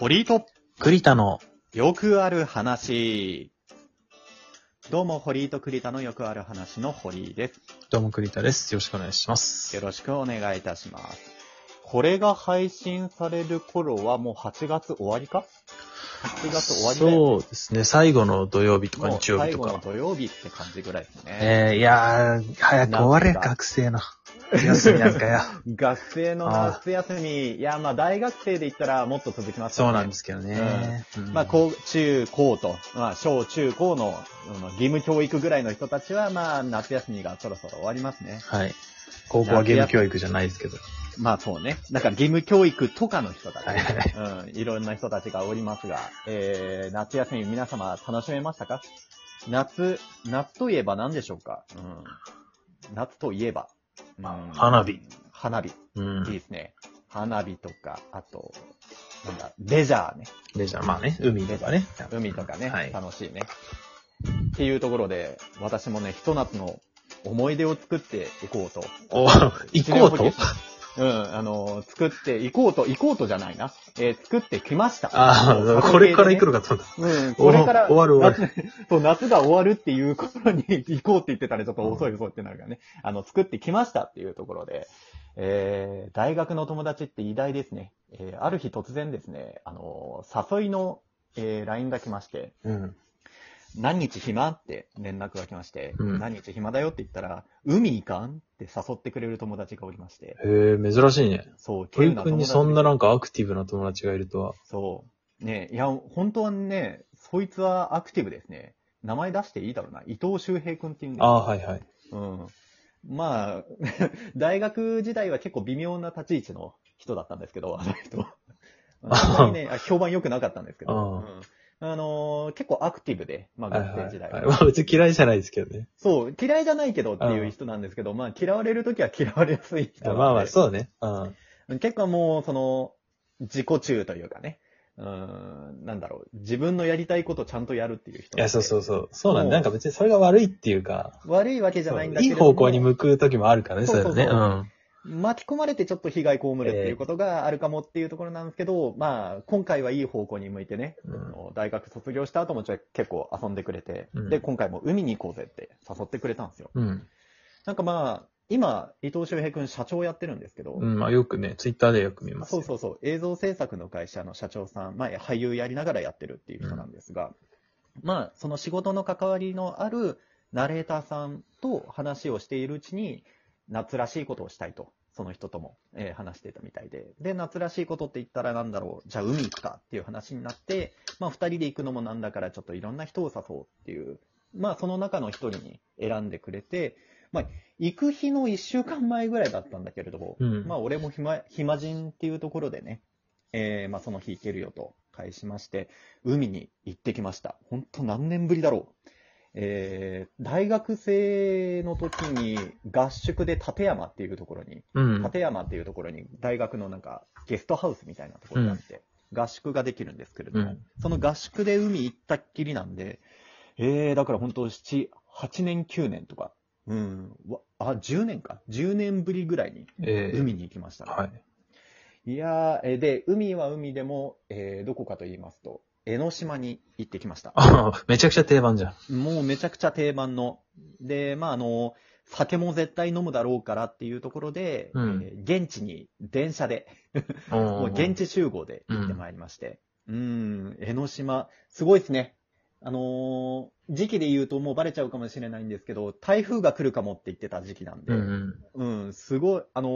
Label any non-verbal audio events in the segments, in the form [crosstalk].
堀井と栗田の、よくある話。どうも、堀井と栗田のよくある話の堀井です。どうも栗田です。よろしくお願いします。よろしくお願いいたします。これが配信される頃はもう8月終わりか ?8 月終わりだよそうですね。最後の土曜日とかもう日曜日と最後のか。土曜日って感じぐらいですね。えー、いやー、早く終われ、学生の。休みなんかよ。[laughs] 学生の夏休み、いや、まあ大学生で言ったらもっと続きますそうよねなんですけどね。うんまあ、高、中、高と、まあ、小、中、高の、うん義務教育ぐらいの人たちは、まあ、夏休みがそろそろ終わりますね。はい。高校は義務教育じゃないですけど。まあ、そうね。だから、義務教育とかの人たち、はいはいうん、いろんな人たちがおりますが、えー、夏休み皆様楽しめましたか？夏、夏といえば何でしょうか？うん。夏といえば。うん花火。花火。うんいい。ですね。花火とか、あと、なんだ、レジャーね。で、じゃあまあね、海とかね。海とかね、はい。楽しいね。っていうところで、私もね、ひと夏の思い出を作っていこうと。お行こうと？うん、あの、作っていこうと、行こうとじゃないな。えー作ってきました。ああ、これから行くのかと思った。うん、これから、お終わる終わる夏 [laughs] そう、夏が終わるっていう頃に行こうって言ってたらちょっと遅い遅いってなるからね。あの、作ってきましたっていうところで、えー、大学の友達って偉大ですね。えー、ある日突然ですね、あの、誘いの、えー、LINE が来まして、うん。何日暇？って連絡が来まして、うん何日暇だよって言ったら、海行かんって誘ってくれる友達がおりまして、へえ、珍しいね。そう、鳥くんにそんなのなんかアクティブな友達がいるとは。そう。ねいや、本当はね、そいつはアクティブですね。名前出していいだろうな。伊藤修平くんっていうんですああ、はいはい。うん。まあ、[laughs] 大学時代は結構微妙な立ち位置の人だったんですけど、あの人。[laughs] あんまりね、あ評判良くなかったんですけど、あうんあのー結構アクティブで、まあ学生時代ははい。まあ別に嫌いじゃないですけどね。そう、嫌いじゃないけどっていう人なんですけど、まあ嫌われるときは嫌われやすい人なんでまあまあ、そうね。うん。結構もう、その、自己中というかね、うーん、なんだろう、自分のやりたいことちゃんとやるっていう人いや、そうそうう。そう。そうなんもうだ。なんか別にそれが悪いっていうか、悪いわけじゃないんだけいいれども。方向に向く時もあるからね、そそうそうそうれはね。巻き込まれてちょっと被害被るっていうことがあるかもっていうところなんですけど、まあ、今回はいい方向に向いてね、うん大学卒業した後もちょ結構遊んでくれて、うんで、今回も海に行こうぜって誘ってくれたんですよ。うん。うん。なんかまあ、今、伊藤修平君社長やってるんですけど、うん、まあよくね、ツイッターでよく見ます。そうそうそう、映像制作の会社の社長さん、まあ、俳優やりながらやってるっていう人なんですが、まあ、その仕事の関わりのあるナレーターさんと話をしているうちに、夏らしいことをしたいと、その人とも、えー話してたみたいで、で、夏らしいことって言ったらなんだろう、じゃあ海行くかっていう話になって、まあ、二人で行くのもなんだからちょっといろんな人を誘おうっていう、まあ、その中の一人に選んでくれて、まあ、行く日の一週間前ぐらいだったんだけれども、うんまあ、俺も暇、暇人っていうところでね、えーまあ、その日行けるよと返しまして、海に行ってきました。本当何年ぶりだろう。えー大学生の時に合宿で立山っていうところに、うん。立山っていうところに大学のなんかゲストハウスみたいなところがあって、合宿ができるんですけれども、うんその合宿で海行ったっきりなんで、えー、だから本当7、8年9年とか、うん、わあ、10年か。10年ぶりぐらいにえー海に行きましたね。はい。いやー、えーで、海は海でも、えーどこかと言いますと、江ノ島に行ってきました。あめちゃくちゃ定番じゃん。もうめちゃくちゃ定番の。で、まあ、あの、酒も絶対飲むだろうからっていうところで、うんえー現地に電車で、も [laughs] もう現地集合で行ってまいりまして。うん、江ノ島、すごいですね。あのー時期で言うともうバレちゃうかもしれないんですけど、台風が来るかもって言ってた時期なんで、うんうん、すごい、あの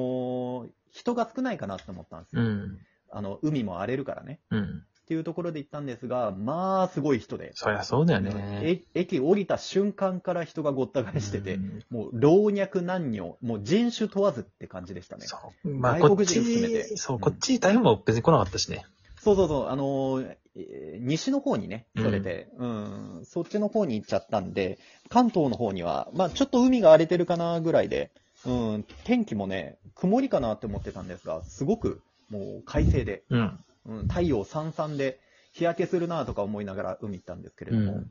ー人が少ないかなって思ったんですよ。うん。うん。あの、海も荒れるからね。うん。っていうところで行ったんですが、まあ、すごい人で。そりゃそうだよね。え駅降りた瞬間から人がごった返してて、うんもう老若男女、もう人種問わずって感じでしたね。そう。まあ、外こっ国人含めてち、そうう、んこっち台風も別に来なかったしね。そうそうそう、あのーえー西の方にね、それで、うん、そっちの方に行っちゃったんで、関東の方には、まあちょっと海が荒れてるかなぐらいで、うん、天気もね、曇りかなって思ってたんですが、すごくもう快晴で、うん。うん、太陽さんさんで、日焼けするなとか思いながら海行ったんですけれども、うん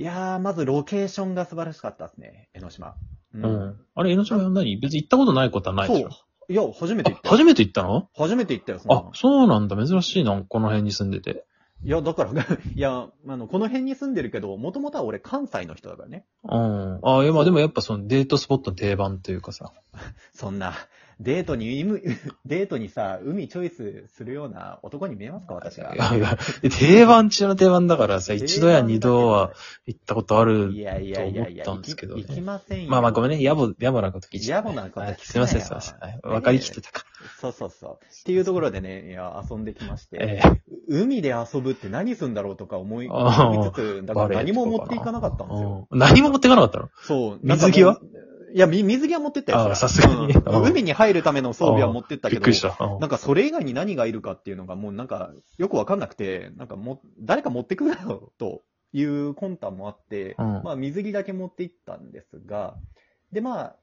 いやー、まずロケーションが素晴らしかったですね、江ノ島。ううん。あれ、江ノ島何？別に行ったことないことはないでしょ？。いや、初めて行ったよ。初めて行ったの？初めて行ったよ、そあの、そうなんだ。珍しいな。この辺に住んでて。いや、だから、[laughs] いや、あの、この辺に住んでるけど、もともとは俺関西の人だからね。うん。あ、いや、まあでもやっぱそのデートスポットの定番というかさ。[laughs] そんな、デートに、海 [laughs] デートにさ、海チョイスするような男に見えますか、私が。いやいや、定番中の定番だからさ、一度や二度は行ったことあるい。やいやいやいや、と思ったんですけどね行き行きませんよ。まあまあごめんね。野暮、野暮なこと聞いちゃった。野暮なこと聞いすいません、すいません。はい分かりきってたか。そうそうそう。っていうところでね、いや、遊んできまして、え海で遊ぶって何するんだろうとか思い、つつ、だから何も持っていかなかったんえですよ。うん何も持ってかなかったのそう。水着はいや、み水着は持ってったよ。さすがにうんうん海に入るための装備は持ってったけどびっくり、した。うんなんかそれ以外に何がいるかっていうのがもうなんかよくわかんなくて、なんかも、誰か持ってくるよという魂胆もあって、うんまあ水着だけ持って行ったんですが、でまあ、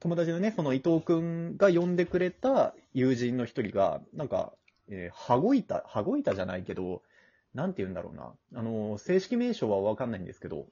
友達のね、その伊藤くんが呼んでくれた友人の一人が、なんか、えー、羽子板、羽子板じゃないけど、なんて言うんだろうな。あの、正式名称はわかんないんですけど、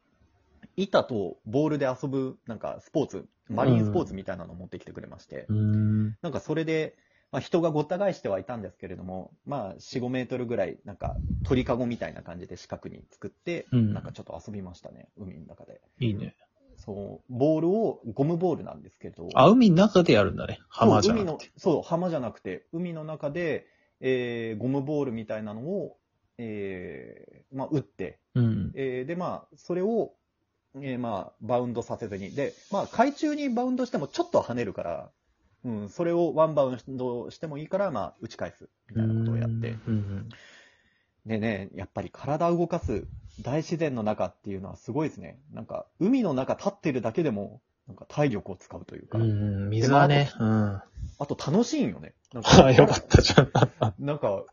板とボールで遊ぶ、なんかスポーツ、マリンスポーツみたいなのを持ってきてくれまして、うーん。なんかそれで、まあ、人がごった返してはいたんですけれども、まあ、4、5メートルぐらい、なんか、鳥かごみたいな感じで四角に作って、うんなんかちょっと遊びましたね、海の中で。いいね。そう、ボールを、ゴムボールなんですけど、あ、海の中でやるんだね。浜じゃなそう海のくて。、そう、浜じゃなくて、海の中で、えー、ゴムボールみたいなのを、えー、まあ、打って、うん。えー、で、まあ、それを、えー、まあ、バウンドさせずに。で、まあ、海中にバウンドしてもちょっと跳ねるから、うん、それをワンバウンドしてもいいから、まあ、打ち返す、みたいなことをやって。でね、やっぱり体を動かす大自然の中っていうのはすごいですね。なんか、海の中立ってるだけでも、なんか体力を使うというか、うんうん。水はね。うん。あと楽しいんよね。なんか [laughs] あ、よかったじゃん。[laughs] なんか、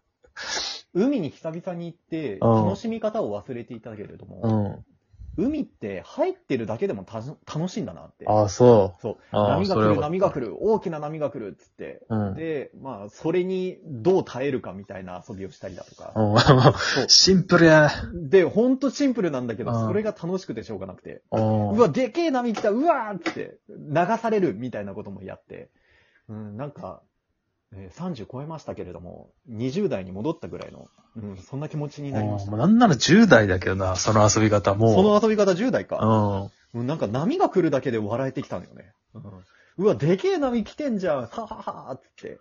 海に久々に行って、うん楽しみ方を忘れていたけれども、うん。海って入ってるだけでもた楽しいんだなって。あ、そそう。あー波が来る、波が来る、大きな波が来るっつって。う。うん。で、まあ、それにどう耐えるかみたいな遊びをしたりだとか。うんそうシンプルや。で、ほんとシンプルなんだけど、うんそれが楽しくてしょうがなくて。うんうわ、でけえ波来た、うわーっつって、流されるみたいなこともやって。うん、なんか、えー30超えましたけれども、20代に戻ったぐらいの、うん、そんな気持ちになりました。もうなんなら10代だけどな、その遊び方もう。その遊び方10代うか。ん。うん、なんか波が来るだけで笑えてきたのよね。うん、うわ、でけえ波来てんじゃん、はははつって。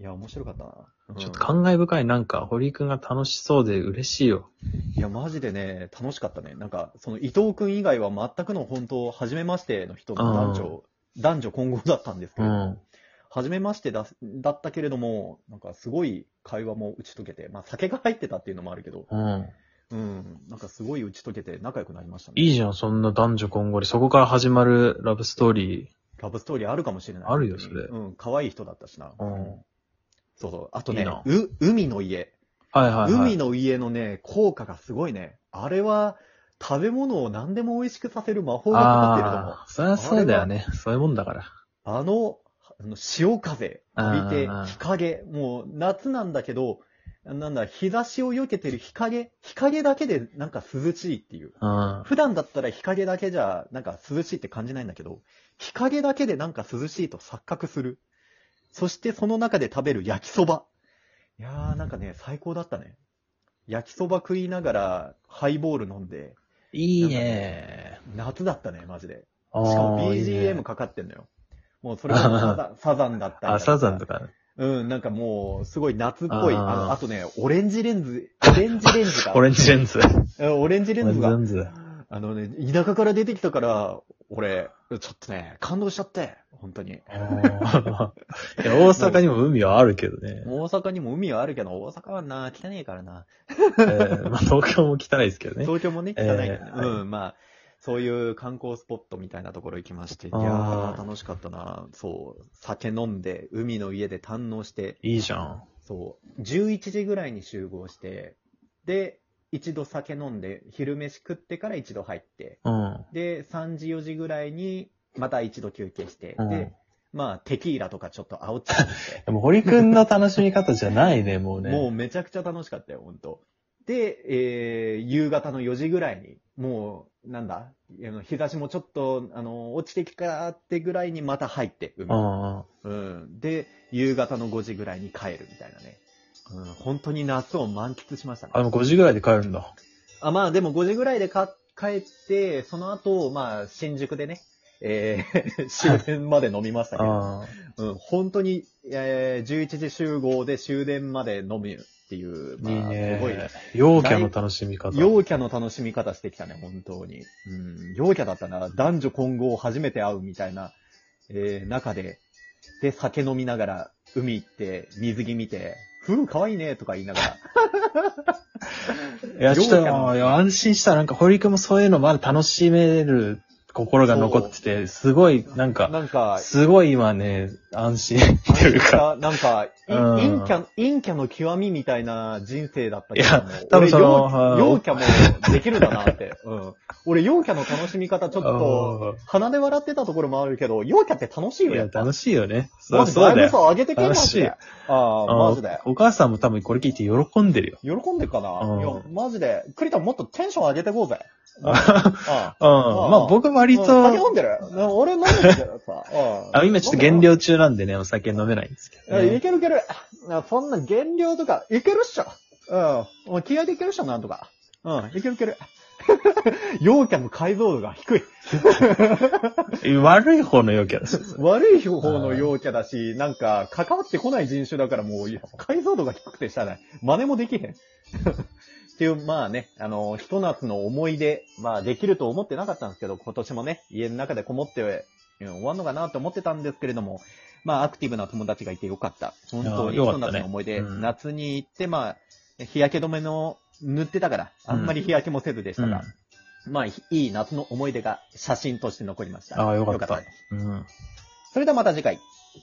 いや、面白かったな。うんちょっと感慨深い、なんか、堀井くんが楽しそうで嬉しいよ。いや、マジでね、楽しかったね。なんか、その伊藤くん以外は全くの本当、初めましての人の男女、男女混合だったんですけど、うん。初めましてだだったけれども、なんかすごい会話も打ち解けて、まあ酒が入ってたっていうのもあるけど、うん。うん、なんかすごい打ち解けて仲良くなりましたね。いいじゃん、そんな男女混合で。そこから始まるラブストーリラブストーリーあるかもしれない。あるよそれうん、可愛い人だったしな。うんそうそう。あとねいいなう、海の家。ー。はいはいはい。海の家のね、効果がすごいね。あれは、食べ物を何でも美味しくさせる魔法がかかってると思う。ああ、そりゃそうだよね。そういうもんだから。あの、あの潮風浴びてあー、日陰、もう夏なんだけど、なんだ、日差しを避けてる日陰、日陰だけでなんか涼しいっていう。うん。普段だったら日陰だけじゃ、なんか涼しいって感じないんだけど、日陰だけでなんか涼しいと錯覚する。そしてその中で食べる焼きそば。いやーなんかね、最高だったね。焼きそば食いながら、ハイボール飲んで、いいね。夏だったね、マジで。あしかも BGM ねかかってんのよ。もうそれがサザン [laughs] サザンだったりあ、だサザンとか。うん、なんかもう、すごい夏っぽい。あーあのあとね、オレンジレンズ、オレンジレンズが。[laughs] オレンジレンズ。うんオレンジレンズがオレ。ンジレンズ。あのね、田舎から出てきたから、俺、ちょっとね、感動しちゃって、本当に。いや大阪にも海はあるけどね。大阪にも海はあるけど、大阪はな、汚いからな。えーまあ、東京も汚いですけどね。東京もね、汚い。えーうん、まあ、そういう観光スポットみたいなところ行きまして、いやあーー、楽しかったな。そう、酒飲んで、海の家で堪能して、いいじゃん。そう、11時ぐらいに集合して、で、一度酒飲んで、昼飯食ってから一度入って、うん。で、3時4時ぐらいに、また一度休憩して、うんで、まあ、テキーラとかちょっと煽っちゃって、[laughs] でも、堀くんの楽しみ方じゃないね、もうね。もうめちゃくちゃ楽しかったよ、本当で、えー、夕方の4時ぐらいに、もう、なんだ、日差しもちょっと、あの、落ちてきたってぐらいにまた入って、海うん。で、夕方の5時ぐらいに帰るみたいなね。うん、本当に夏を満喫しましたね。あ、でも5時ぐらいで帰るんだ。あ、まあでも5時ぐらいでか帰って、その後、まあ新宿でね、えー [laughs] 終電まで飲みましたけど、あうん、本当に、えー11時集合で終電まで飲むっていう、あ、いいまあすごいね。陽キャの楽しみ方。陽キャの楽しみ方してきたね、本当に。うん、陽キャだったな。男女混合初めて会うみたいな、えー中で、で、酒飲みながら、海行って、水着見て、ふう、かわいいね、とか言いながら。[laughs] いや、ちょっと、安心した。なんか、堀君もそういうのまだ楽しめる心が残ってて、すごい、なんか、なんか、すごい今ね、安心っていうか。なんか、いうん陰キャ、陰キャの極みみたいな人生だったけどもいや多分その俺陽陽キャもできるんだなって。[laughs] うん。俺、陽キャの楽しみ方ちょっと、鼻で笑ってたところもあるけど、陽キャって楽しいよ、いや。楽しいよね。そマうそうだよ。上げてけんマジで。楽しいああ、マジで。お母さんも多分これ聞いて喜んでるよ。喜んでっかな、うんいや、マジで。クリタンもっとテンション上げてこうぜ。うん。うん。あまあ僕割うん酒飲と、んでる？な俺飲んでるけどさ。[laughs] うんあ今ちょっと減量中なんでね、お酒飲めないんですけど、い。けるいける。なそんな減量とか、いけるっしょ。うん。もう気合でいけるっしょ、なんとか。うん、いけるいける。[laughs] 陽キャの解像度が低い。[laughs] 悪い方の陽キャです。悪い方の陽キャだし、なんか、関わってこない人種だからもう、解像度が低くてしゃあない。真似もできへん。っていう、まあね、あの、ひと夏の思い出、まあできると思ってなかったんですけど、今年もね、家の中でこもって、うん終わんのかなと思ってたんですけれども、まあアクティブな友達がいてよかった。本当にひと夏の思い出、うん夏に行って、まあ、日焼け止めの塗ってたから、あんまり日焼けもせずでしたが、まあ、いい夏の思い出が写真として残りました。ああ、よかった。ねうん。それではまた次回。